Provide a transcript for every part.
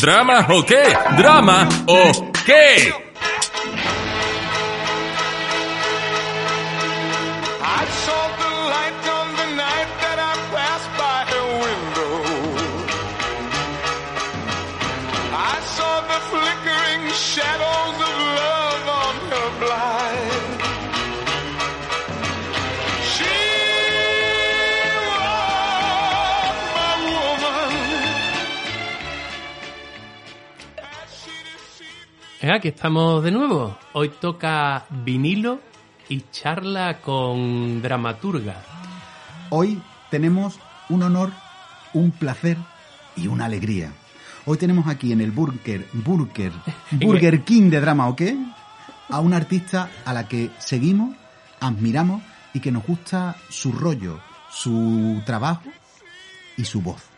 ¿Drama o qué? ¿Drama o qué? Aquí estamos de nuevo. Hoy toca vinilo y charla con dramaturga. Hoy tenemos un honor, un placer y una alegría. Hoy tenemos aquí en el Burger, Burger, Burger King de Drama, ¿o qué? A una artista a la que seguimos, admiramos y que nos gusta su rollo, su trabajo y su voz.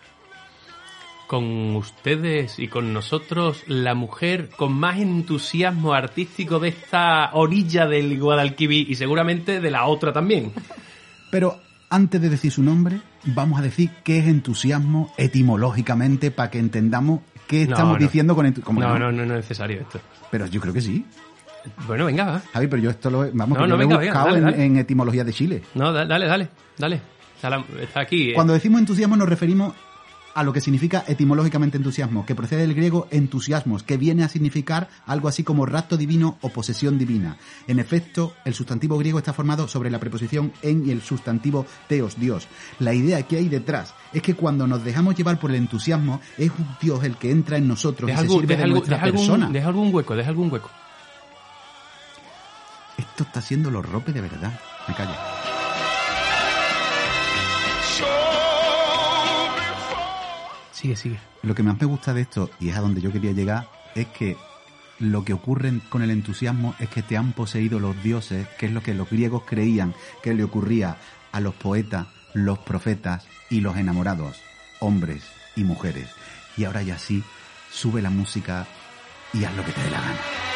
Con ustedes y con nosotros, la mujer con más entusiasmo artístico de esta orilla del Guadalquivir y seguramente de la otra también. Pero antes de decir su nombre, vamos a decir qué es entusiasmo etimológicamente para que entendamos qué estamos no. diciendo con entusiasmo. No, no, no, no es necesario esto. Pero yo creo que sí. Bueno, venga, va. Javi, pero yo esto lo vamos, No, que no, yo lo he venga, venga, buscado dale, en, dale. en etimología de Chile. No, da- dale, dale, dale. Está, la- está aquí. eh. Cuando decimos entusiasmo nos referimos a lo que significa etimológicamente entusiasmo, que procede del griego entusiasmos, que viene a significar algo así como rapto divino o posesión divina. En efecto, el sustantivo griego está formado sobre la preposición en y el sustantivo teos, Dios. La idea que hay detrás es que cuando nos dejamos llevar por el entusiasmo, es un Dios el que entra en nosotros Deja y se sirve deja de nuestra deja algún- persona. deja algún hueco, deja algún hueco. Esto está siendo los ropes de verdad. Me callo. Sigue, sigue. Lo que más me gusta de esto, y es a donde yo quería llegar, es que lo que ocurre con el entusiasmo es que te han poseído los dioses, que es lo que los griegos creían que le ocurría a los poetas, los profetas y los enamorados, hombres y mujeres. Y ahora ya sí, sube la música y haz lo que te dé la gana.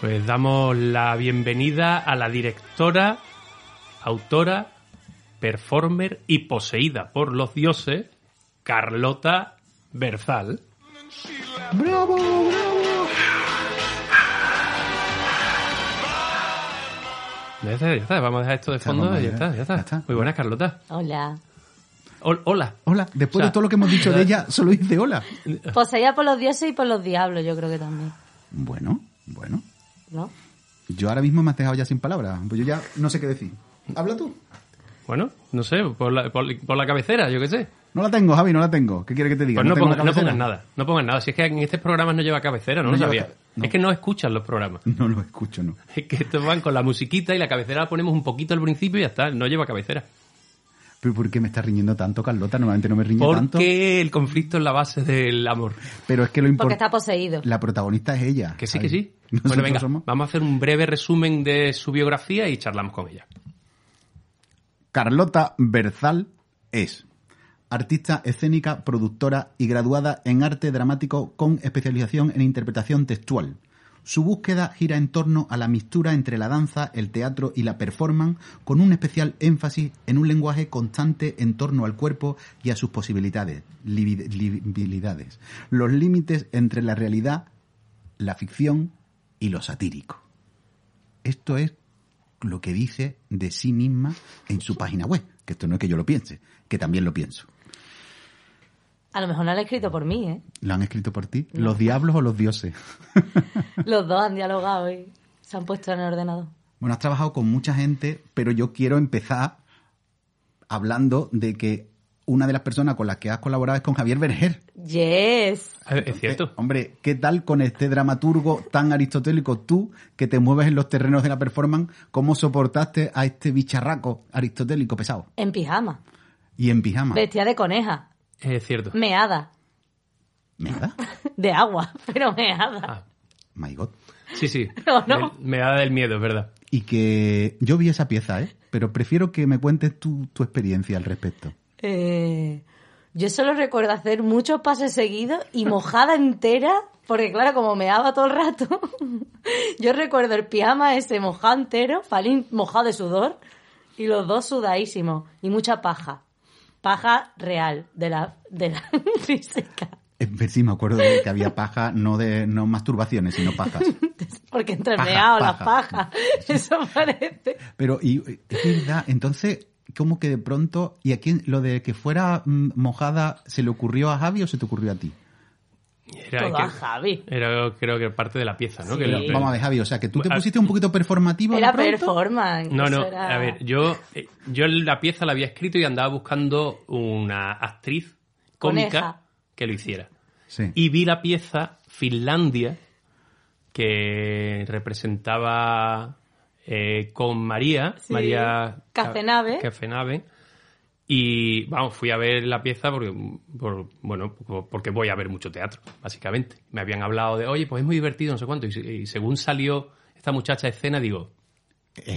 Pues damos la bienvenida a la directora, autora, performer y poseída por los dioses, Carlota Berzal. ¡Bravo, bravo! Ya está, ya está, vamos a dejar esto de fondo y ya ya, está, ya está. ya está. Muy buena, Carlota. Hola. Hol- hola. Hola, después O sea, de todo lo que hemos dicho de ella, solo dice hola. Poseída por los dioses y por los diablos, yo creo que también. Bueno, bueno. ¿No? Yo ahora mismo me has dejado ya sin palabras, pues yo ya no sé qué decir. Habla tú. Bueno, no sé, por la, por, por la cabecera, yo qué sé. No la tengo, Javi, no la tengo. ¿Qué quiere que te diga? Pues no, ponga- no pongas nada, no pongas nada. Si es que en estos programas no lleva cabecera, no, No lo sabía. no. Es que no escuchan los programas. No lo escucho, no. Es que estos van con la musiquita y la cabecera la ponemos un poquito al principio y ya está, no lleva cabecera. ¿Pero por qué me está riñendo tanto, Carlota? Normalmente no me riñe tanto. Porque el conflicto es la base del amor. Pero es que lo Porque importante... está poseído. La protagonista es ella. Que sí, que sí. Nosotros Bueno, venga, somos vamos a hacer un breve resumen de su biografía y charlamos con ella. Carlota Berzal es artista escénica, productora y graduada en arte dramático con especialización en interpretación textual. Su búsqueda gira en torno a la mistura entre la danza, el teatro y la performance, con un especial énfasis en un lenguaje constante en torno al cuerpo y a sus posibilidades, libi- libilidades, los límites entre la realidad, la ficción y lo satírico. Esto es lo que dice de sí misma en su página web. Que esto no es que yo lo piense, que también lo pienso. A lo mejor no lo ha escrito por mí, ¿eh? ¿Lo han escrito por ti? ¿Los diablos o los dioses? Los dos han dialogado y se han puesto en el ordenador. Bueno, has trabajado con mucha gente, pero yo quiero empezar hablando de que una de las personas con las que has colaborado es con Javier Berger. Yes. Eh, Es cierto. Eh, hombre, ¿qué tal con este dramaturgo tan aristotélico tú que te mueves en los terrenos de la performance? ¿Cómo soportaste a este bicharraco aristotélico pesado? En pijama. Y en pijama. Vestida de coneja. Es cierto. Meada. ¿Nada? De agua, pero meada. Ah, My God. sí, sí. ¿O no? Me, me da del miedo, es verdad. Y que yo vi esa pieza, ¿eh? Pero prefiero que me cuentes tu, tu experiencia al respecto. Eh, yo solo recuerdo hacer muchos pases seguidos y mojada entera, porque claro, como meaba todo el rato, yo recuerdo el pijama ese mojado entero, Falín mojado de sudor, Y los dos sudadísimos. Y mucha paja. Paja real de la, de la física. Eh, Sí, me acuerdo de que había paja, no de no masturbaciones, sino pajas. Porque entre Paja, paja. pajas. Eso parece. Pero, y es verdad, entonces, como que de pronto, ¿y a quién, lo de que fuera mm, mojada, se le ocurrió a Javi o se te ocurrió a ti? Era, Todo que- a Javi. era, creo que parte de la pieza, ¿no? Sí. Que lo- Vamos a ver, Javi, o sea, que tú te Ah, pusiste un poquito performativo. Era pronto. performance. No, no, era- a ver, yo, eh, yo la pieza la había escrito y andaba buscando una actriz cómica Coneja. que lo hiciera. Sí. Y vi la pieza Finlandia, que representaba eh, con María, Sí, María Ca- Cacenave. Y vamos, fui a ver la pieza porque, por- bueno, porque voy a ver mucho teatro, básicamente. Me habían hablado de, oye, pues es muy divertido, no sé cuánto. Y, se- y según salió esta muchacha a escena, digo.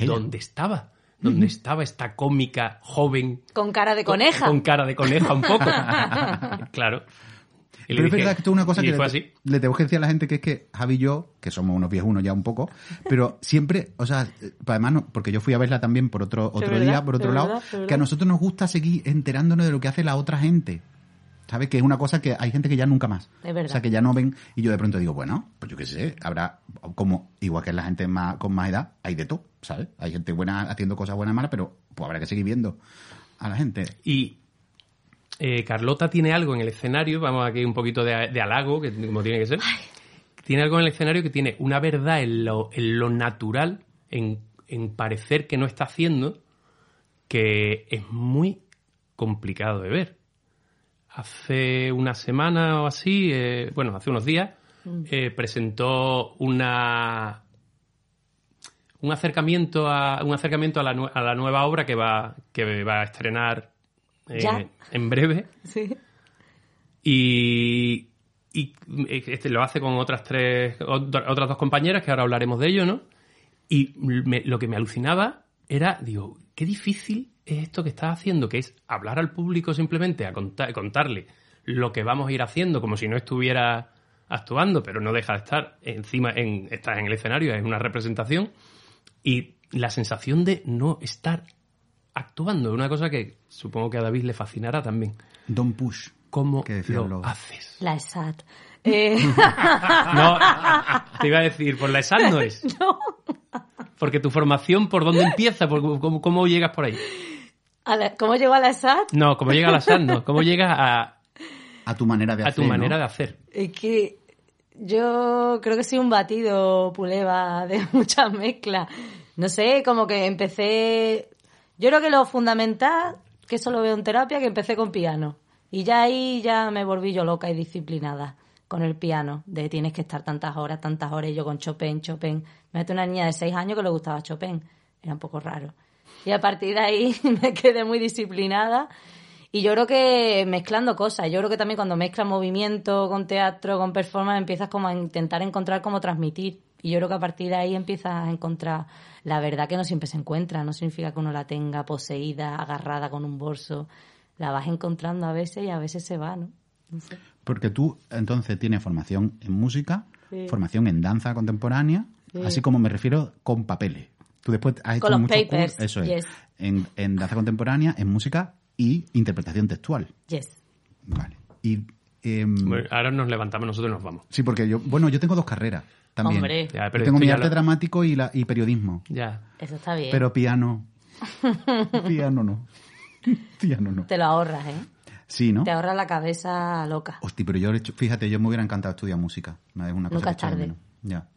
¿dónde estaba? ¿Dónde estaba esta cómica joven Con cara de coneja. con cara de coneja un poco. claro. Y Pero es dije- verdad que esto es una cosa que le, así. le tengo que decir a la gente que es que Javi y yo, que somos unos viejunos ya un poco, pero siempre, o sea, además, no, porque yo fui a verla también por otro, otro verdad, día, por otro lado, verdad. que a nosotros nos gusta seguir enterándonos de lo que hace la otra gente. ¿Sabes? Que es una cosa que hay gente que ya nunca más. Es verdad. O sea, que ya no ven. Y yo de pronto digo, bueno, pues yo qué sé, habrá, como, igual que la gente más, con más edad, hay de todo, ¿sabes? Hay gente buena haciendo cosas buenas y malas, pero pues habrá que seguir viendo a la gente. Y eh, Carlota tiene algo en el escenario, vamos aquí un poquito de, de halago, que como tiene que ser. Tiene algo en el escenario que tiene una verdad en lo, en lo natural, en, en parecer que no está haciendo, que es muy complicado de ver. Hace una semana o así, eh, bueno, hace unos días, eh, presentó una un acercamiento a un acercamiento a la, a la nueva obra que va que va a estrenar eh, Ya. en breve Sí. y, y este lo hace con otras tres otra- otras dos compañeras que ahora hablaremos de ello no y me- lo que me alucinaba era digo qué difícil es esto que estás haciendo que es hablar al público simplemente a contar, contarle lo que vamos a ir haciendo como si no estuviera actuando pero no deja de estar encima en estás en el escenario es una representación y la sensación de no estar actuando una cosa que supongo que a David le fascinará también Don't push. cómo Que lo los- haces La ESAT. Eh, no, te iba a decir, por la ESAD no es. Porque tu formación, ¿por dónde empieza? ¿Por cómo, cómo llegas por ahí? a la- ¿Cómo llegó a la ESAT? No, ¿cómo llega a la ESAD? No, ¿cómo llegas a, A tu manera de a hacer. tu manera ¿no? de hacer? Es que yo creo que soy un batido puleva de muchas mezclas. No sé, como que empecé. Yo creo que lo fundamental, que eso lo veo en terapia, que empecé con piano. Y ya ahí ya me volví yo loca y disciplinada con el piano. De tienes que estar tantas horas, tantas horas. Y yo con Chopin, Chopin. Me una niña de seis años que le gustaba Chopin. Era un poco raro. Y a partir de ahí me quedé muy disciplinada. Y yo creo que mezclando cosas, yo creo que también cuando mezclas movimiento con teatro, con performance, empiezas como a intentar encontrar cómo transmitir. Y yo creo que a partir de ahí empiezas a encontrar la verdad que no siempre se encuentra. No significa que uno la tenga poseída, agarrada con un bolso. La vas encontrando a veces y a veces se va, ¿no? No sé. Porque tú entonces tienes formación en música, Sí. formación en danza contemporánea, Sí. así como me refiero con papeles. Tú después has hecho Con los muchos papers, cursos, eso es, yes. en, en danza contemporánea, en música y interpretación textual. Yes. Vale. Y em, Bueno, ahora nos levantamos nosotros y nos vamos. sí, porque yo, bueno, yo tengo dos carreras también. Hombre. Ya, Yo tengo mi arte lo- dramático y, la, y periodismo. Ya. Eso está bien. Pero piano. piano no. piano no. Te lo ahorras, ¿eh? Sí, ¿no? Te ahorras la cabeza loca. Hostia, pero yo, fíjate, yo me hubiera encantado estudiar música. Es una cosa Nunca que es tarde. menos. Ya.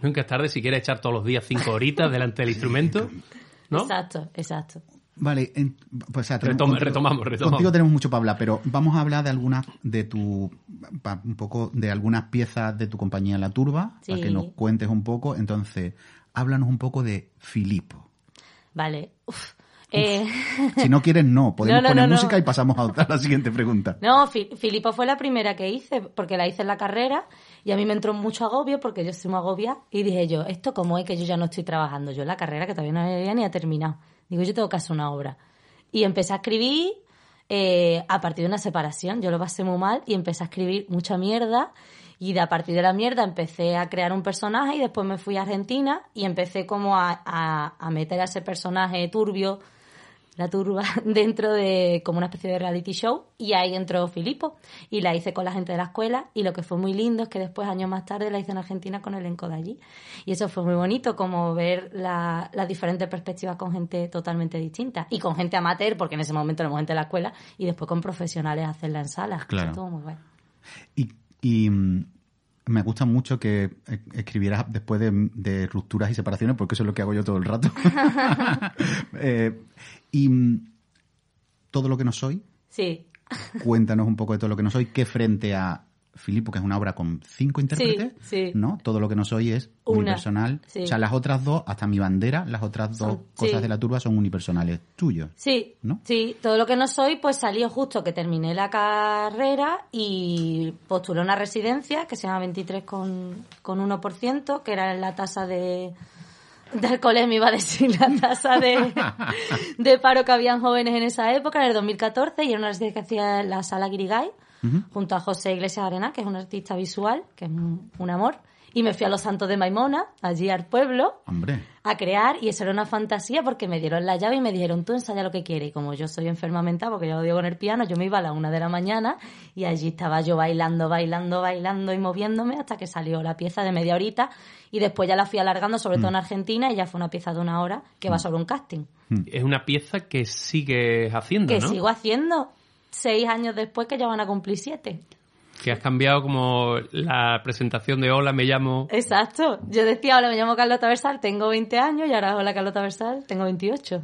Nunca es tarde si quieres echar todos los días cinco horitas delante del instrumento. ¿No? Exacto, exacto. Vale, en- pues, o sea, tenemos- Retoma- contigo- retomamos, retomamos. Contigo tenemos mucho para hablar, pero vamos a hablar de algunas de tu pa- un poco de algunas piezas de tu compañía La Turba, para que nos cuentes un poco. Entonces, háblanos un poco de Filipo. Vale. Uf. Eh, Si no quieres, no. Podemos No, no, poner no, no. música y pasamos a, otra- a la siguiente pregunta. No, Fi- Filipo fue la primera que hice, porque la hice en la carrera y a mí me entró mucho agobio porque yo soy muy agobia y dije yo, ¿esto cómo es que yo ya no estoy trabajando? Yo en la carrera que todavía no había ni ha terminado. Digo, yo tengo que hacer una obra. Y empecé a escribir eh, a partir de una separación. Yo lo pasé muy mal y empecé a escribir mucha mierda Y de a partir de la mierda empecé a crear un personaje y después me fui a Argentina y empecé como a, a- a meter a ese personaje turbio, la turba, dentro de como una especie de reality show y ahí entró Filipo y la hice con la gente de la escuela y lo que fue muy lindo es que después años más tarde la hice en Argentina con el elenco de allí. Y eso fue muy bonito como ver la- las diferentes perspectivas con gente totalmente distinta y con gente amateur porque en ese momento éramos gente de la escuela y después con profesionales hacerla en salas Claro. Estuvo muy bueno Y, y, mm, me gusta mucho que eh, escribieras después de, de rupturas y separaciones, porque eso es lo que hago yo todo el rato. Eh, y mm, todo lo que no soy, sí cuéntanos un poco de todo lo que no soy, que frente a Filipo, que es una obra con cinco intérpretes, sí. ¿no? Todo lo que no soy es Una, unipersonal. sí. O sea, las otras dos, hasta mi bandera, las otras dos Son- cosas de la turba son unipersonales tuyos. Sí, ¿No? sí, todo lo que no soy, pues salió justo que terminé la carrera y postulé una residencia que se llama 23 con, con 1%, que era la tasa de, de alcoholemia, iba a decir, la tasa de, de paro que habían jóvenes en esa época, en el 2014, y era una residencia que hacía en la sala Guirigay, junto a José Iglesias Arena, que es un artista visual, que es un, un amor. Y me fui a Los Santos de Maimona, allí al pueblo, Hombre, a crear. Y eso era una fantasía porque me dieron la llave y me dijeron tú ensaya lo que quieres y como yo soy enferma mental porque yo lo digo con el piano yo me iba a la una de la mañana y allí estaba yo bailando bailando bailando y moviéndome hasta que salió la pieza de media horita. Y después ya la fui alargando sobre todo en Argentina y ya fue una pieza de una hora que va sobre un casting. Es una pieza que sigues haciendo, que ¿no? sigo haciendo seis años después que ya van a cumplir siete Que has cambiado como la presentación de Hola, me llamo... exacto yo decía hola me llamo Carlota Versal tengo 20 años y ahora hola Carlota Versal tengo 28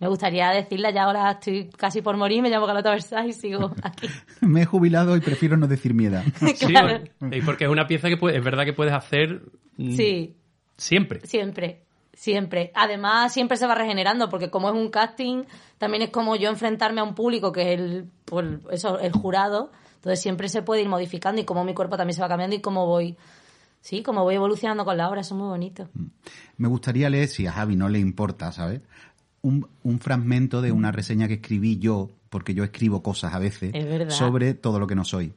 me gustaría decirle ya ahora estoy casi por morir, me llamo Carlota Versal y sigo aquí. me he jubilado y prefiero no decir mierda. Sí, Claro. y porque es una pieza que puede- es verdad que puedes hacer Sí, siempre. siempre, siempre. Además, siempre se va regenerando, porque como es un casting, también es como yo enfrentarme a un público que es el, pues, eso, el jurado. Entonces siempre se puede ir modificando y como mi cuerpo también se va cambiando y cómo voy, sí, como voy evolucionando con la obra, eso es muy bonito. Me gustaría leer, si a Javi no le importa, ¿sabes? Un, un fragmento de una reseña que escribí yo, porque yo escribo cosas a veces, sobre todo lo que no soy.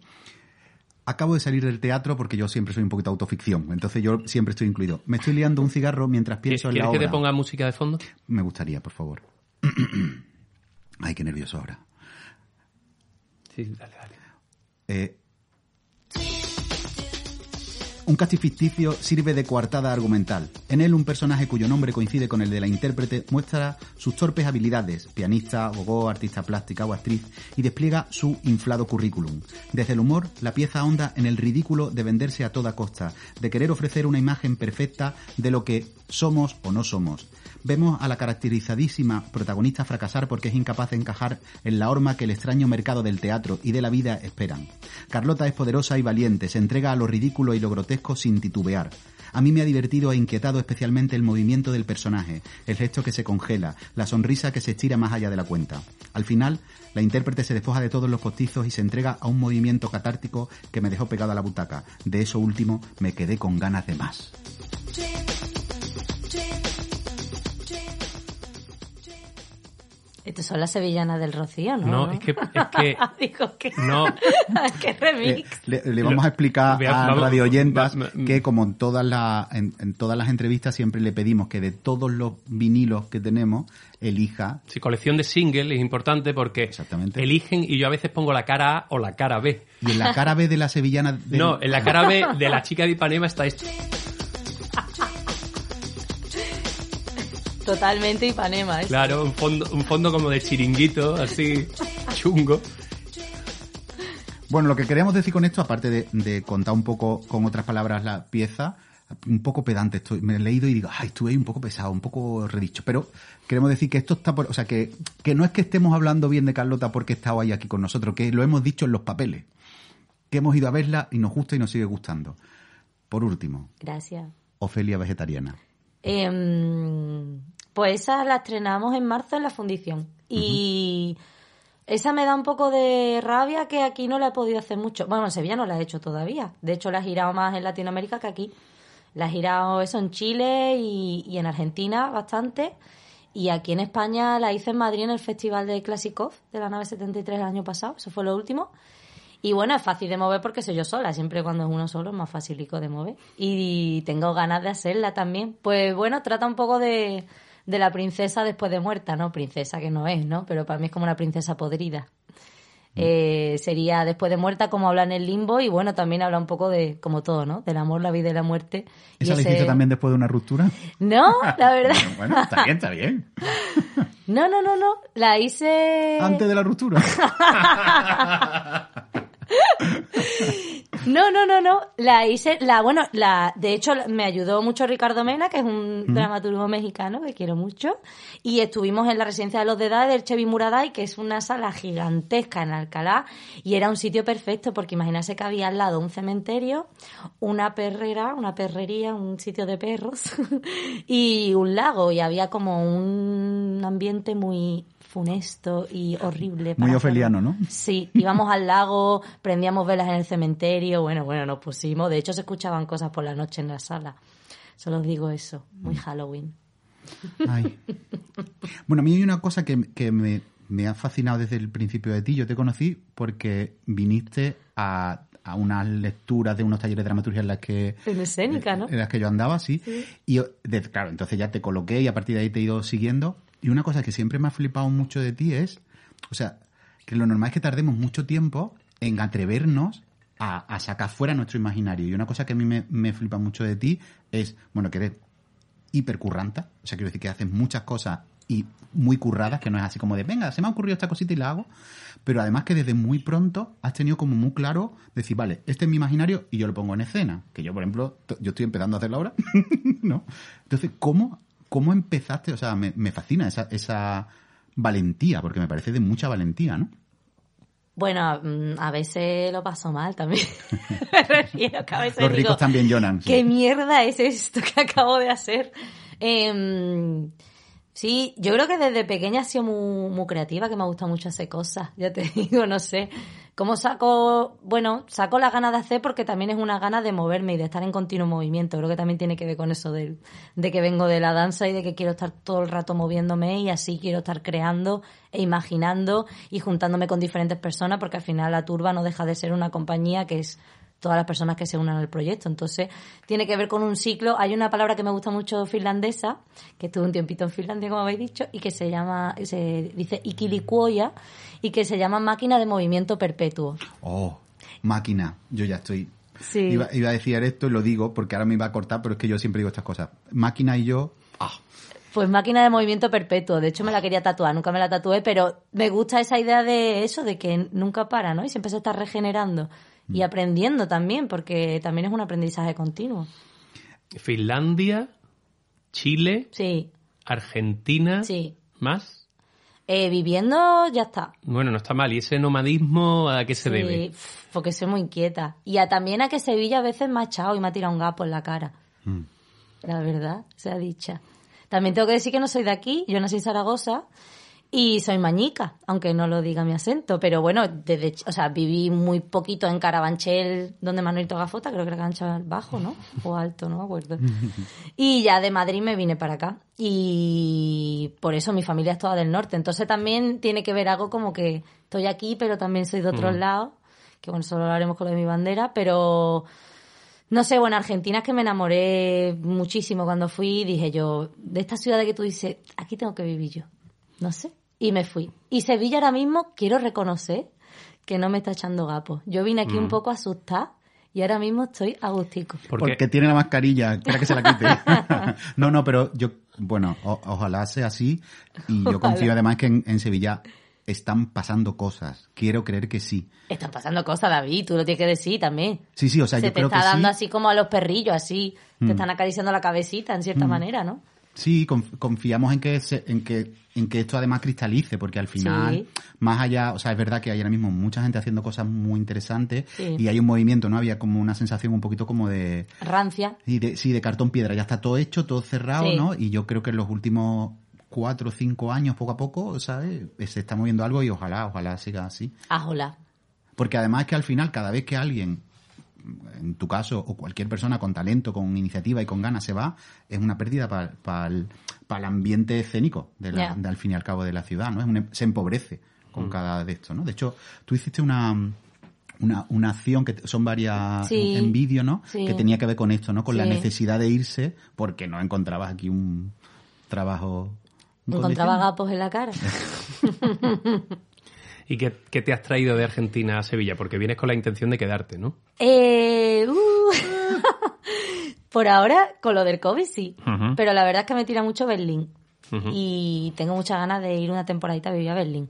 Acabo de salir del teatro porque yo siempre soy un poquito autoficción, entonces yo siempre estoy incluido. Me estoy liando un cigarro mientras pienso en la ¿Quieres que obra. te ponga música de fondo? Me gustaría, por favor. Ay, qué nervioso ahora. Sí, dale, dale. Eh, un casting ficticio sirve de coartada argumental. En él un personaje cuyo nombre coincide con el de la intérprete muestra sus torpes habilidades, pianista, abogó, artista plástica o actriz, y despliega su inflado currículum. Desde el humor, la pieza ahonda en el ridículo de venderse a toda costa, de querer ofrecer una imagen perfecta de lo que somos o no somos. Vemos a la caracterizadísima protagonista fracasar porque es incapaz de encajar en la horma que el extraño mercado del teatro y de la vida esperan. Carlota es poderosa y valiente, se entrega a lo ridículo y lo grotesco sin titubear. A mí me ha divertido e inquietado especialmente el movimiento del personaje, el gesto que se congela, la sonrisa que se estira más allá de la cuenta. Al final, la intérprete se despoja de todos los postizos y se entrega a un movimiento catártico que me dejó pegado a la butaca. De eso último me quedé con ganas de más. Estas son las sevillanas del Rocío, ¿no? No, es que... Es que Digo que... no, ¡Qué remix! le, le vamos a explicar Voy a- a vamos- radio oyentas va- va- que como en todas las en, en todas las entrevistas siempre le pedimos que de todos los vinilos que tenemos elija si colección de singles es importante porque Exactamente. eligen y yo a veces pongo la cara A o la cara B. y en la cara B de la sevillana del- No, en la cara B de la chica de Ipanema está esto. Totalmente Ipanema. ¿eh? Claro, un fondo, un fondo como de chiringuito, así chungo. Bueno, lo que queríamos decir con esto, aparte de, de contar un poco con otras palabras la pieza, un poco pedante estoy. Me he leído y digo, ay, estuve ahí un poco pesado, un poco redicho. Pero queremos decir que esto está por, o sea, que, que no es que estemos hablando bien de Carlota porque estaba ahí aquí con nosotros, que lo hemos dicho en los papeles. Que hemos ido a verla y nos gusta y nos sigue gustando. Por último, Gracias. Ofelia Vegetariana. Em, pues esa la estrenamos en marzo en la fundición. Y esa me da un poco de rabia que aquí no la he podido hacer mucho. Bueno, en Sevilla no la he hecho todavía. De hecho, la he girado más en Latinoamérica que aquí. La he girado eso en Chile y, y en Argentina bastante. Y aquí en España la hice en Madrid en el Festival de Classic Off de la nave 73 el año pasado. Eso fue lo último. Y bueno, es fácil de mover porque soy yo sola. Siempre cuando es uno solo es más facilico de mover. Y tengo ganas de hacerla también. Pues bueno, trata un poco de, de la princesa después de muerta, ¿no? Princesa que no es, ¿no? Pero para mí es como una princesa podrida. Eh, sería después de muerta como habla en el limbo y bueno, también habla un poco de, como todo, ¿no? Del amor, la vida y la muerte. ¿Esa la hiciste también después de una ruptura? No, la verdad. bueno, está bien, está bien. No, no, no, no. La hice... Antes de la ruptura. No, no, no, no. La hice, la, bueno, la, de hecho me ayudó mucho Ricardo Mena, que es un dramaturgo mexicano que quiero mucho, y estuvimos en la residencia de los de edad del Chevy Muraday, que es una sala gigantesca en Alcalá, y era un sitio perfecto porque imagínate que había al lado un cementerio, una perrera, una perrería, un sitio de perros, y un lago, y había como un ambiente muy funesto y horrible. Muy ofeliano. ¿no? Sí, íbamos al lago, prendíamos velas en el cementerio, bueno, bueno, nos pusimos. De hecho, se escuchaban cosas por la noche en la sala. Solo os digo eso, muy Halloween. Ay. Bueno, a mí hay una cosa que, que me, me ha fascinado desde el principio de ti. Yo te conocí porque viniste a, a unas lecturas de unos talleres de dramaturgia en las que... En escénica, ¿no? En las que yo andaba, sí. Y yo- de- claro, entonces ya te coloqué y a partir de ahí te he ido siguiendo. Y una cosa que siempre me ha flipado mucho de ti es, o sea, que lo normal es que tardemos mucho tiempo en atrevernos a, sacar fuera nuestro imaginario. Y una cosa que a mí me, flipa mucho de ti es, bueno, que eres hipercurranta, o sea, quiero decir que haces muchas cosas y muy curradas, que no es así como de, venga, se me ha ocurrido esta cosita y la hago, pero además que desde muy pronto has tenido como muy claro decir, vale, este es mi imaginario y yo lo pongo en escena, que yo, por ejemplo, yo estoy empezando a hacerlo ahora, ¿no? Entonces, ¿cómo, cómo empezaste? O sea, me, me fascina esa, esa valentía, porque me parece de mucha valentía, ¿no? Bueno, mm, a veces lo paso mal también. Me refiero que a veces Los digo, ricos también lloran. sí. ¿Qué mierda es esto que acabo de hacer? Em, sí, yo creo que desde pequeña he sido muy, muy creativa, que me gusta mucho hacer cosas. Ya te digo, no sé. ¿Cómo saco? Bueno, saco las ganas de hacer porque también es una gana de moverme y de estar en continuo movimiento. Creo que también tiene que ver con eso de, de que vengo de la danza y de que quiero estar todo el rato moviéndome y así quiero estar creando e imaginando y juntándome con diferentes personas porque al final la turba no deja de ser una compañía que es todas las personas que se unan al proyecto. Entonces, tiene que ver con un ciclo. Hay una palabra que me gusta mucho finlandesa, que estuve un tiempito en Finlandia, como habéis dicho, y que se llama, se dice ikilikuoya, y que se llama máquina de movimiento perpetuo. Oh, máquina. Yo ya estoy. Sí. Iba, iba a decir esto y lo digo porque ahora me iba a cortar, pero es que yo siempre digo estas cosas. Máquina y yo. Ah, Pues máquina de movimiento perpetuo. De hecho, me la quería tatuar, nunca me la tatué, pero me gusta esa idea de eso, de que nunca para, ¿no? Y siempre se está regenerando y aprendiendo también, porque también es un aprendizaje continuo. Finlandia, Chile, Sí, Argentina, sí. más. Eh, viviendo ya está. Bueno, no está mal. ¿Y ese nomadismo a qué se Sí, debe? porque soy muy inquieta. Y a, también a que Sevilla a veces me ha echado y me ha tirado un gapo en la cara. mm. La verdad, sea dicha. También tengo que decir que no soy de aquí, yo nací en Zaragoza y soy mañica, aunque no lo diga mi acento. Pero bueno, desde, o sea, viví muy poquito en Carabanchel, donde Manuelito Gafota, creo que era cancha bajo, ¿no? O alto, no me acuerdo. Y ya de Madrid me vine para acá. Y por eso mi familia es toda del norte. Entonces también tiene que ver algo como que estoy aquí, pero también soy de otros lados. Que bueno, solo lo haremos con lo de mi bandera, pero no sé, bueno, Argentina es que me enamoré muchísimo cuando fui. Dije yo, de esta ciudad que tú dices, aquí tengo que vivir yo. No sé. Y me fui. Y Sevilla ahora mismo quiero reconocer que no me está echando gapos. Yo vine aquí un poco asustada y ahora mismo estoy agustico. Porque Porque tiene la mascarilla, espera que se la quite. no, no, pero yo, bueno, o- ojalá sea así. Y yo confío además que en, en Sevilla están pasando cosas. Quiero creer que sí. Están pasando cosas, David, tú lo tienes que decir también. Sí, sí, o sea, Se yo te creo está que dando sí. así como a los perrillos, así. Te están acariciando la cabecita, en cierta manera, ¿no? Sí, conf- confiamos en que, se- en que en que esto además cristalice, porque al final, Sí. más allá, o sea, es verdad que hay ahora mismo mucha gente haciendo cosas muy interesantes Sí. y hay un movimiento, ¿no? Había como una sensación un poquito como de, Rancia. y de sí, de cartón piedra, ya está todo hecho, todo cerrado, Sí. ¿no? Y yo creo que en los últimos cuatro o cinco años, poco a poco, ¿sabes? Se está moviendo algo y ojalá, ojalá siga así. Ajola. Porque además es que al final, cada vez que alguien, en tu caso, o cualquier persona con talento, con iniciativa y con ganas se va, es una pérdida para el, para el ambiente escénico, de la- de al fin y al cabo de la ciudad, ¿no? Es un- se empobrece con cada de esto, ¿no? De hecho, tú hiciste una, una, una acción que son varias Sí. en vídeo, ¿no? Sí. Que tenía que ver con esto, ¿no? Con la necesidad de irse porque no encontrabas aquí un trabajo. en Encontraba gapos en la cara. ¿Y qué, qué te has traído de Argentina a Sevilla? Porque vienes con la intención de quedarte, ¿no? Eh, uh. Por ahora, con lo del COVID sí. Pero la verdad es que me tira mucho Berlín. Y tengo muchas ganas de ir una temporadita a vivir a Berlín.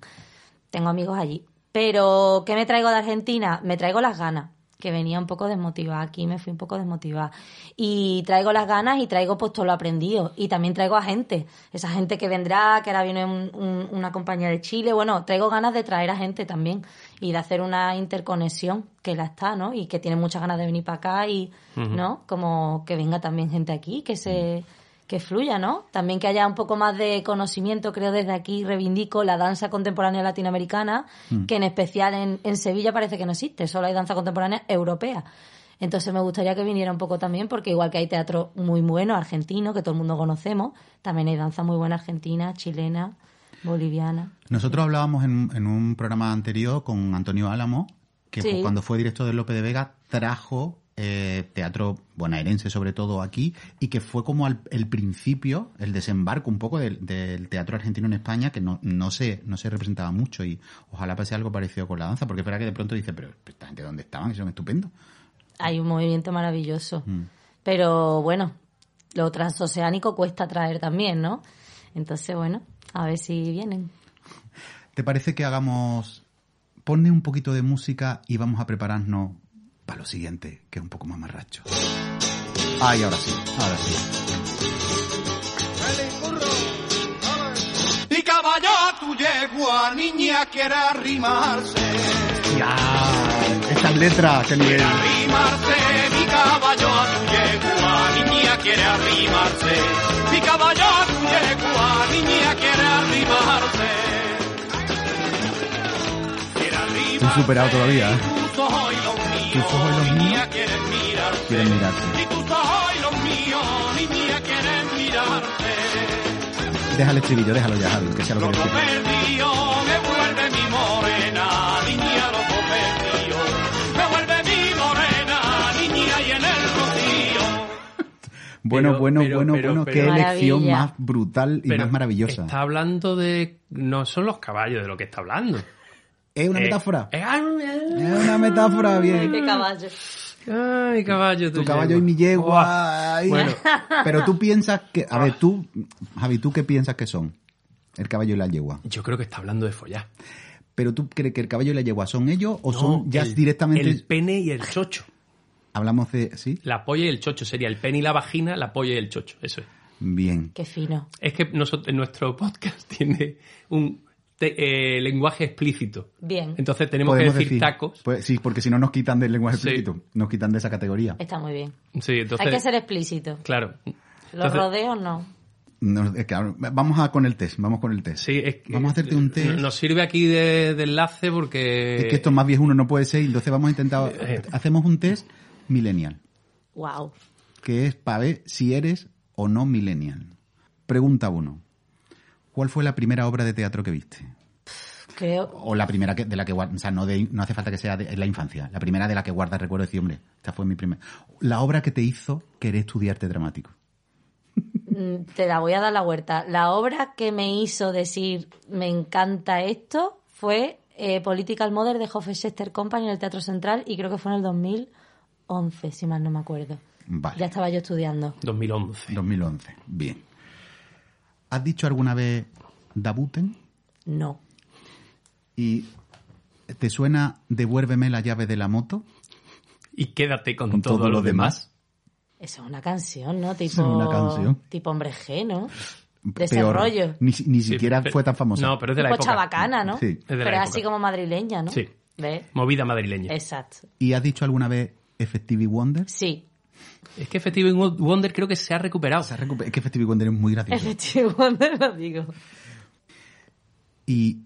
Tengo amigos allí. Pero, ¿qué me traigo de Argentina? Me traigo las ganas, que venía un poco desmotivada. Aquí me fui un poco desmotivada. Y traigo las ganas y traigo pues todo lo aprendido. Y también traigo a gente. Esa gente que vendrá, que ahora viene un- un- una compañía de Chile. Bueno, traigo ganas de traer a gente también. Y de hacer una interconexión, que la está, ¿no? Y que tiene muchas ganas de venir para acá y, ¿no? Como que venga también gente aquí, que se que fluya, ¿no? También que haya un poco más de conocimiento, creo desde aquí reivindico la danza contemporánea latinoamericana, que en especial en, en Sevilla parece que no existe, solo hay danza contemporánea europea. Entonces me gustaría que viniera un poco también, porque igual que hay teatro muy bueno argentino, que todo el mundo conocemos, también hay danza muy buena argentina, chilena, boliviana. Nosotros hablábamos en, en un programa anterior con Antonio Álamo, que Sí. cuando fue director de Lope de Vega trajo eh, teatro bonaerense sobre todo aquí y que fue como al- el principio, el desembarco un poco del, del teatro argentino en España que no, no, se, no se representaba mucho y ojalá pase algo parecido con la danza, porque es verdad que de pronto dice, pero esta gente dónde estaban, que son estupendos. Hay un movimiento maravilloso. Mm. Pero bueno, lo transoceánico cuesta traer también, ¿no? Entonces, bueno, a ver si vienen. ¿Te parece que hagamos... Ponle un poquito de música y vamos a prepararnos para lo siguiente, que es un poco más marracho. Ay, ahora sí, ahora sí. Y caballo a tu yegua, niña quiere arrimarse. Ya, esas letras, qué nivel. Arrimarse, mi caballo a tu yegua, niña quiere arrimarse. Mi caballo a tu yegua, niña quiere arrimarse. Quiere arrimarse. Estoy superado todavía, ¿eh? Tus ojos y los míos, los quieren mirarse. quieren mirarse. Y tus ojos y los míos, niña quieren mirarte. Déjale estribillo, déjalo ya, Javi, que sea lo que perdido, me vuelve mi morena, niña loco perdido. Me vuelve mi morena, niña y en el rocío. Bueno, Pero- bueno, pero- bueno, pero- bueno, pero- qué elección más brutal y Pero más maravillosa. Está hablando de... No son los caballos de lo que está hablando. ¿Es una Eh, metáfora? eh, Es una metáfora, bien. ¡Qué caballo! Ay, caballo. Tu caballo y mi yegua. ay. Bueno. Pero tú piensas que... A ver, tú, Javi, ¿tú qué piensas que son? El caballo y la yegua. Yo creo que está hablando de follar. ¿Pero tú crees que el caballo y la yegua son ellos o No, son ya el- directamente... El pene y el chocho. Hablamos de... ¿Sí? La polla y el chocho sería el pene y la vagina, la polla y el chocho. Eso es. Bien. ¡Qué fino! Es que nosotros, nuestro podcast tiene un te- eh, lenguaje explícito. Bien. Entonces tenemos que decir, tacos. Pues, sí, porque si no nos quitan del lenguaje Sí. explícito. Nos quitan de esa categoría. Está muy bien. Sí, entonces. Hay que ser explícito. Claro. Los rodeos no. No, es que ahora- vamos a con el test, vamos con el test. Sí, es que- Vamos a hacerte un test. Nos sirve aquí de, de enlace porque. Es que esto más viejo uno no puede ser, y entonces vamos a intentar... Eh. Hacemos un test millennial, ¡Wow! que es para ver si eres o no millennial. Pregunta uno. ¿Cuál fue la primera obra de teatro que viste? Creo. O la primera que, de la que guardas, o sea, no, de- no hace falta que sea de, en la infancia. La primera de la que guardas recuerdo decir, hombre, esta fue mi primera. La obra que te hizo querer estudiar arte dramático. Mm, Te la voy a dar la vuelta. La obra que me hizo decir me encanta esto fue eh, Political Mother de Hofstadter Company en el Teatro Central y creo que fue en el 2011, si mal no me acuerdo. Vale. Ya estaba yo estudiando. 2011. 2011. Bien. ¿Has dicho alguna vez Dabuten? No. ¿Y te suena Devuélveme la llave de la moto? Y quédate con, Con todo, todo lo demás. Eso es una canción, ¿no? Tipo, Es una canción. Tipo hombre G, ¿no? De Peor. ese rollo. Ni, ni Sí, siquiera pero- fue tan famosa. No, pero es de la Tipo época. chabacana, ¿no? Sí. Es de la Pero es época. así como madrileña, ¿no? Sí. ¿Ves? Movida madrileña. Exacto. ¿Y has dicho alguna vez Effective Wonder? Sí. Es que Effective Wonder creo que se ha recuperado. Se ha recuper- Es que Effective Wonder es muy gracioso. Effective Wonder lo digo. Y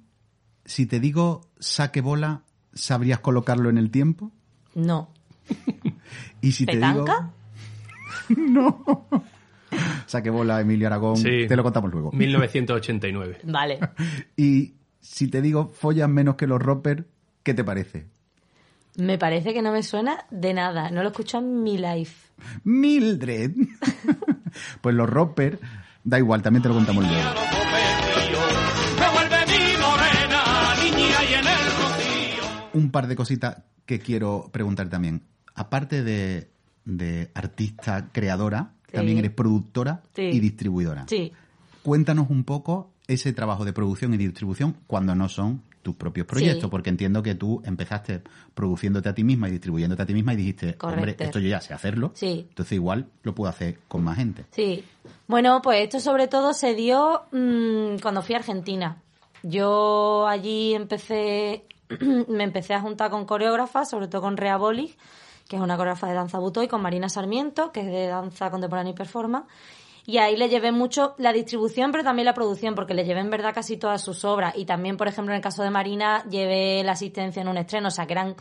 si te digo saque bola, ¿sabrías colocarlo en el tiempo? No. Y si te digo... no. Saque bola, Emilio Aragón. Sí. Te lo contamos luego. 1989. Vale. Y si te digo follas menos que los roppers, ¿qué te parece? Me parece que no me suena de nada. No lo escucho en mi life. Mildred. pues los roppers, da igual, también te lo contamos luego. Me vuelve mi morena, niña y en el rocío. Un par de cositas que quiero preguntar también. Aparte de, de artista creadora, Sí. también eres productora Sí. y distribuidora. Sí. Cuéntanos un poco ese trabajo de producción y distribución cuando no son tus propios proyectos, Sí. porque entiendo que tú empezaste produciéndote a ti misma y distribuyéndote a ti misma y dijiste, hombre, Correcto. esto yo ya sé hacerlo, Sí. entonces igual lo puedo hacer con más gente. Sí. Bueno, pues esto sobre todo se dio mm, cuando fui a Argentina. Yo allí empecé, me empecé a juntar con coreógrafas, sobre todo con Rea Bolig, que es una coreógrafa de danza butó, y con Marina Sarmiento, que es de danza contemporánea y performance. Y ahí le llevé mucho la distribución, pero también la producción, porque le llevé en verdad casi todas sus obras. Y también, por ejemplo, en el caso de Marina, llevé la asistencia en un estreno, o sea, que eran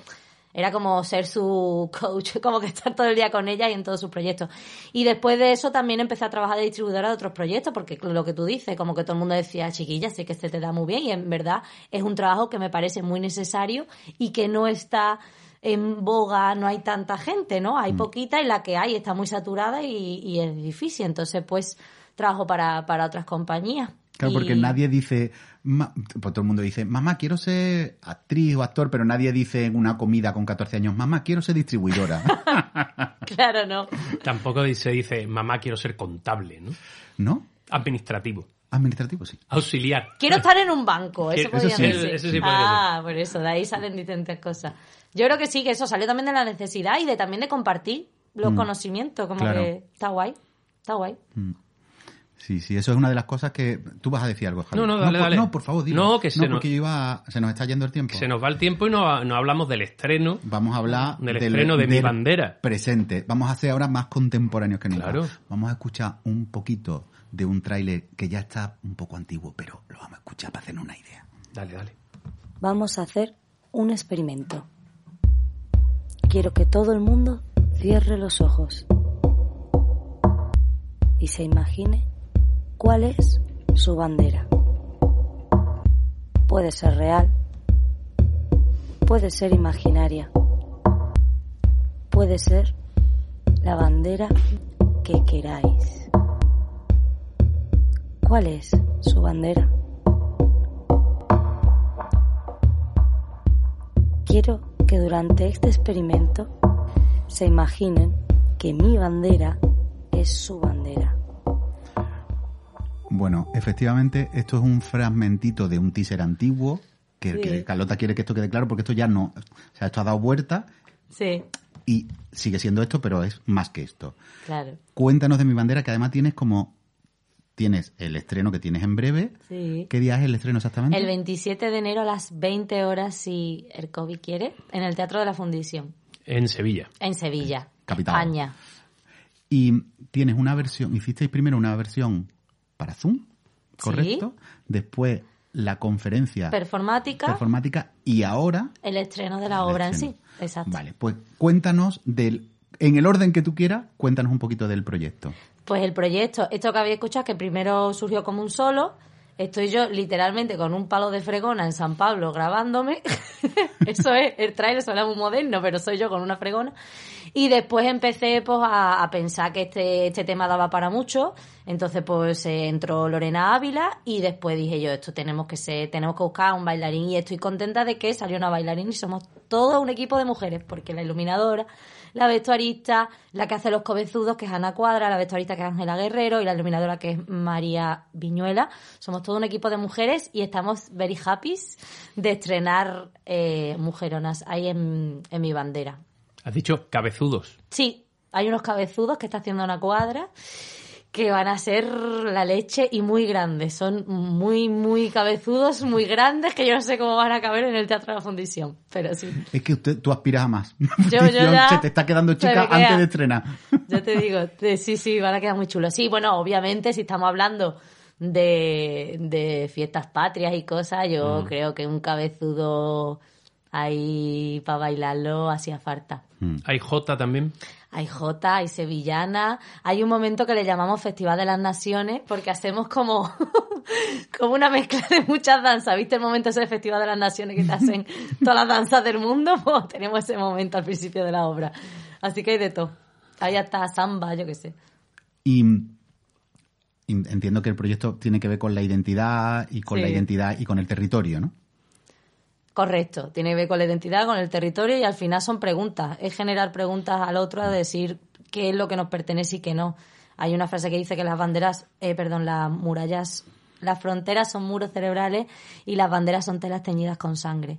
era como ser su coach, como que estar todo el día con ella y en todos sus proyectos. Y después de eso también empecé a trabajar de distribuidora de otros proyectos, porque lo que tú dices, como que todo el mundo decía, chiquilla, sé que este te da muy bien, y en verdad es un trabajo que me parece muy necesario y que no está en boga, no hay tanta gente, ¿no? Hay poquita y la que hay está muy saturada y, y es difícil. Entonces, pues, trabajo para, para otras compañías. Claro, porque nadie dice, ma- pues todo el mundo dice, mamá, quiero ser actriz o actor, pero nadie dice en una comida con 14 años, mamá, quiero ser distribuidora. Claro, no. Tampoco se dice, mamá, quiero ser contable, ¿no? ¿No? Administrativo, Administrativo, sí. auxiliar. Quiero estar en un banco, eso, Eso sí, decir. eso sí ah, por eso, de ahí salen diferentes cosas. Yo creo que sí, que eso salió también de la necesidad y de también de compartir los Mm. conocimientos, como Claro. que está guay, está guay. Sí, sí, eso es una de las cosas que... Tú vas a decir algo, Javier. No, no, dale, por, dale. no, por favor, dilo. No, que se nos- porque yo iba... a- Se nos está yendo el tiempo. Se nos va el tiempo y no, no hablamos del estreno. Vamos a hablar Del estreno de Mi Bandera. Presente. Vamos a hacer ahora más contemporáneos que nunca. Claro. Vamos a escuchar un poquito de un tráiler que ya está un poco antiguo, pero lo vamos a escuchar para hacernos una idea. Dale, dale. Vamos a hacer un experimento. Quiero que todo el mundo cierre los ojos y se imagine cuál es su bandera. Puede ser real, puede ser imaginaria, puede ser la bandera que queráis. ¿Cuál es su bandera? Quiero que durante este experimento se imaginen que mi bandera es su bandera. Bueno, efectivamente, esto es un fragmentito de un teaser antiguo que, Sí. que Carlota quiere que esto quede claro porque esto ya no... O sea, esto ha dado vuelta Sí, y sigue siendo esto, pero es más que esto. claro. Cuéntanos de mi bandera, que además tienes como... Tienes el estreno que tienes en breve. Sí. ¿Qué día es el estreno exactamente? El 27 de enero a las 20 horas, si el COVID quiere, en el Teatro de la Fundición, En Sevilla. en Sevilla, Capital. España. Y tienes una versión, hicisteis primero una versión para Zoom, ¿correcto? Después la conferencia Performática, performática y ahora el estreno de la obra en sí. Exacto. Vale, pues cuéntanos del, en el orden que tú quieras, cuéntanos un poquito del proyecto. Pues el proyecto, esto que habéis escuchado, que primero surgió como un solo, estoy yo literalmente con un palo de fregona en San Pablo grabándome. Eso es, el trailer suena muy moderno, pero soy yo con una fregona. Y después empecé pues a, a pensar que este, este tema daba para mucho. Entonces pues eh, entró Lorena Ávila y después dije yo, esto tenemos que ser, tenemos que buscar un bailarín y estoy contenta de que salió una bailarín y somos todo un equipo de mujeres, porque la iluminadora, la vestuarista, la que hace los cobezudos, que es Ana Cuadra, la vestuarista, que es Ángela Guerrero, y la iluminadora, que es María Viñuela. Somos todo un equipo de mujeres y estamos very happy de estrenar eh, Mujeronas ahí en, en mi bandera. Has dicho cabezudos. Sí, hay unos cabezudos que está haciendo Ana Cuadra que van a ser la leche y muy grandes. Son muy, muy cabezudos, muy grandes, que yo no sé cómo van a caber en el Teatro de la Fundición, pero sí. Es que usted, tú aspiras a más. Yo- yo ya- se te está quedando chica queda. antes de estrenar. Ya te digo, te- sí, sí, van a quedar muy chulos. Sí, bueno, obviamente si estamos hablando de, de fiestas patrias y cosas, yo creo que un cabezudo ahí para bailarlo hacía falta. Hay J también. Hay Jota, hay Sevillana. Hay un momento que le llamamos Festival de las Naciones porque hacemos como, como una mezcla de muchas danzas. ¿Viste el momento ese de Festival de las Naciones que te hacen todas las danzas del mundo? Pues tenemos ese momento al principio de la obra. Así que hay de todo. Ahí hasta samba, yo qué sé. Y, y entiendo que el proyecto tiene que ver con la identidad y con Sí. la identidad y con el territorio, ¿no? Correcto, tiene que ver con la identidad, con el territorio y al final son preguntas. Es generar preguntas al otro a decir qué es lo que nos pertenece y qué no. Hay una frase que dice que las banderas, eh, perdón, las murallas, las fronteras son muros cerebrales y las banderas son telas teñidas con sangre.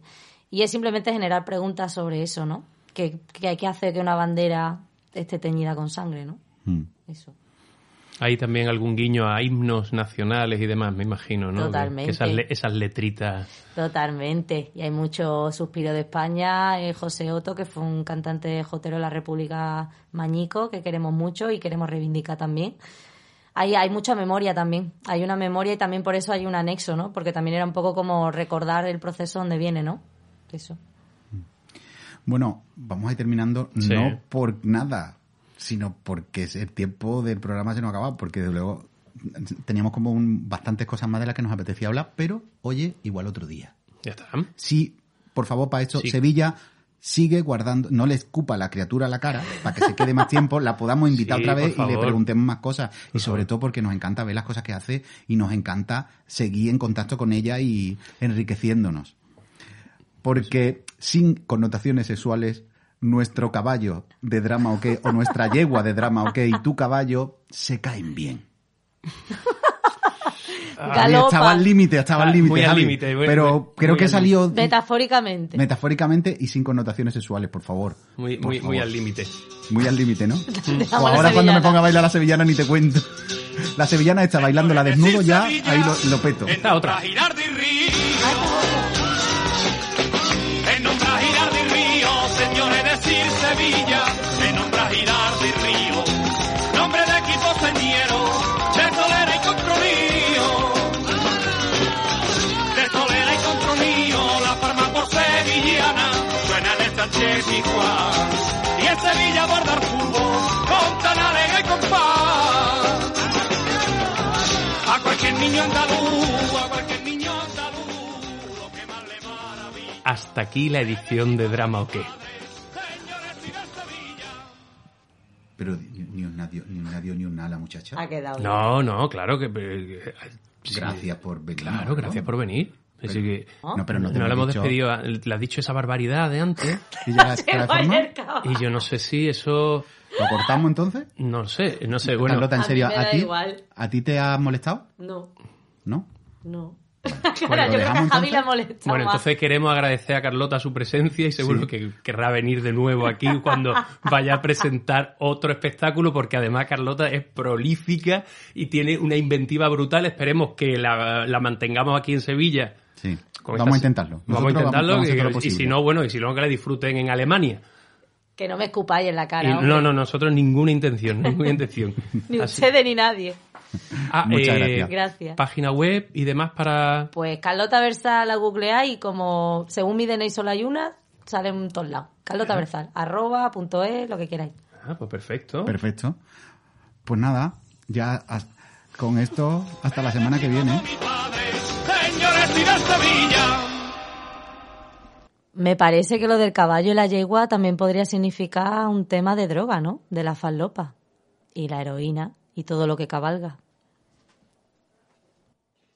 Y es simplemente generar preguntas sobre eso, ¿no? ¿Qué, qué, qué hace que una bandera esté teñida con sangre, ¿no? Mm. Eso. Hay también algún guiño a himnos nacionales y demás, me imagino, ¿no? Totalmente. Que esas, le- esas letritas. Totalmente. Y hay mucho suspiro de España. eh, José Otto, que fue un cantante jotero de la República Mañico, que queremos mucho y queremos reivindicar también. Hay, hay mucha memoria también. Hay una memoria y también por eso hay un anexo, ¿no? Porque también era un poco como recordar el proceso donde viene, ¿no? Eso. Bueno, vamos a ir terminando Sí. no por nada, sino porque el tiempo del programa se nos ha acabado, porque desde luego teníamos como un- bastantes cosas más de las que nos apetecía hablar, pero oye, igual otro día. Ya está. Sí, por favor, para esto, Sí. Sevilla sigue guardando, no le escupa la criatura a la cara, para que se quede más tiempo, la podamos invitar Sí, otra vez y le preguntemos más cosas. Y sobre todo porque nos encanta ver las cosas que hace y nos encanta seguir en contacto con ella y enriqueciéndonos. Porque sin connotaciones sexuales, nuestro caballo de drama o qué, o nuestra yegua de drama o qué, y tu caballo se caen bien. Galopa. estaba al límite, estaba al Ah, límite. muy al límite, Pero muy- creo muy que al salió Metafóricamente. metafóricamente y sin connotaciones sexuales, por favor. Muy, Por muy, al límite. Muy al límite, ¿no? O ahora cuando me ponga a bailar la sevillana ni te cuento. La sevillana está bailando la desnudo ya, ahí lo, lo peto. Esta otra. Sevilla bordar fútbol, con tan alegre y compás. A cualquier niño andaluz, a cualquier niño andaluz, lo que más le maravilla. Hasta aquí la edición de Drama o qué. Pero ni, un nadio, ni un nadio, ni un nada, muchacha. Ha quedado. No, no, claro que... eh, sí. Gracias por venir. Claro, ¿no? gracias por venir. Así que No, pero no te no lo hemos dicho. despedido. Le has dicho esa barbaridad de antes. ¿Y ya la- la. Y yo no sé si eso... ¿Lo cortamos entonces? No sé, no sé. Bueno, Carlota, en serio, ¿a ti. ¿a ti te ha molestado? No, ¿No? no. ¿lo Claro, yo creo que a Javi le entonces? molesta Bueno, más. entonces queremos agradecer a Carlota su presencia y seguro que querrá venir de nuevo aquí cuando vaya a presentar otro espectáculo, porque además Carlota es prolífica y tiene una inventiva brutal. Esperemos que la, la mantengamos aquí en Sevilla. Sí. Vamos a intentarlo. Vamos a intentarlo vamos a hacer y- si no, bueno, y si no, que la disfruten en Alemania. Que no me escupáis en la cara. Y- no, no, nosotros ninguna intención, ninguna intención. Ni ustedes ni nadie. Ah, Muchas eh, gracias. Gracias. Página web y demás para... Pues Carlota Versal la googleáis y como según mi DNI solo hay una, sale en todos lados. Carlota Versal, arroba, punto es, lo que queráis. Ah, pues perfecto. Perfecto. Pues nada, ya con esto hasta la semana que viene. Me parece que lo del caballo y la yegua también podría significar un tema de droga, ¿no? De la falopa y la heroína y todo lo que cabalga.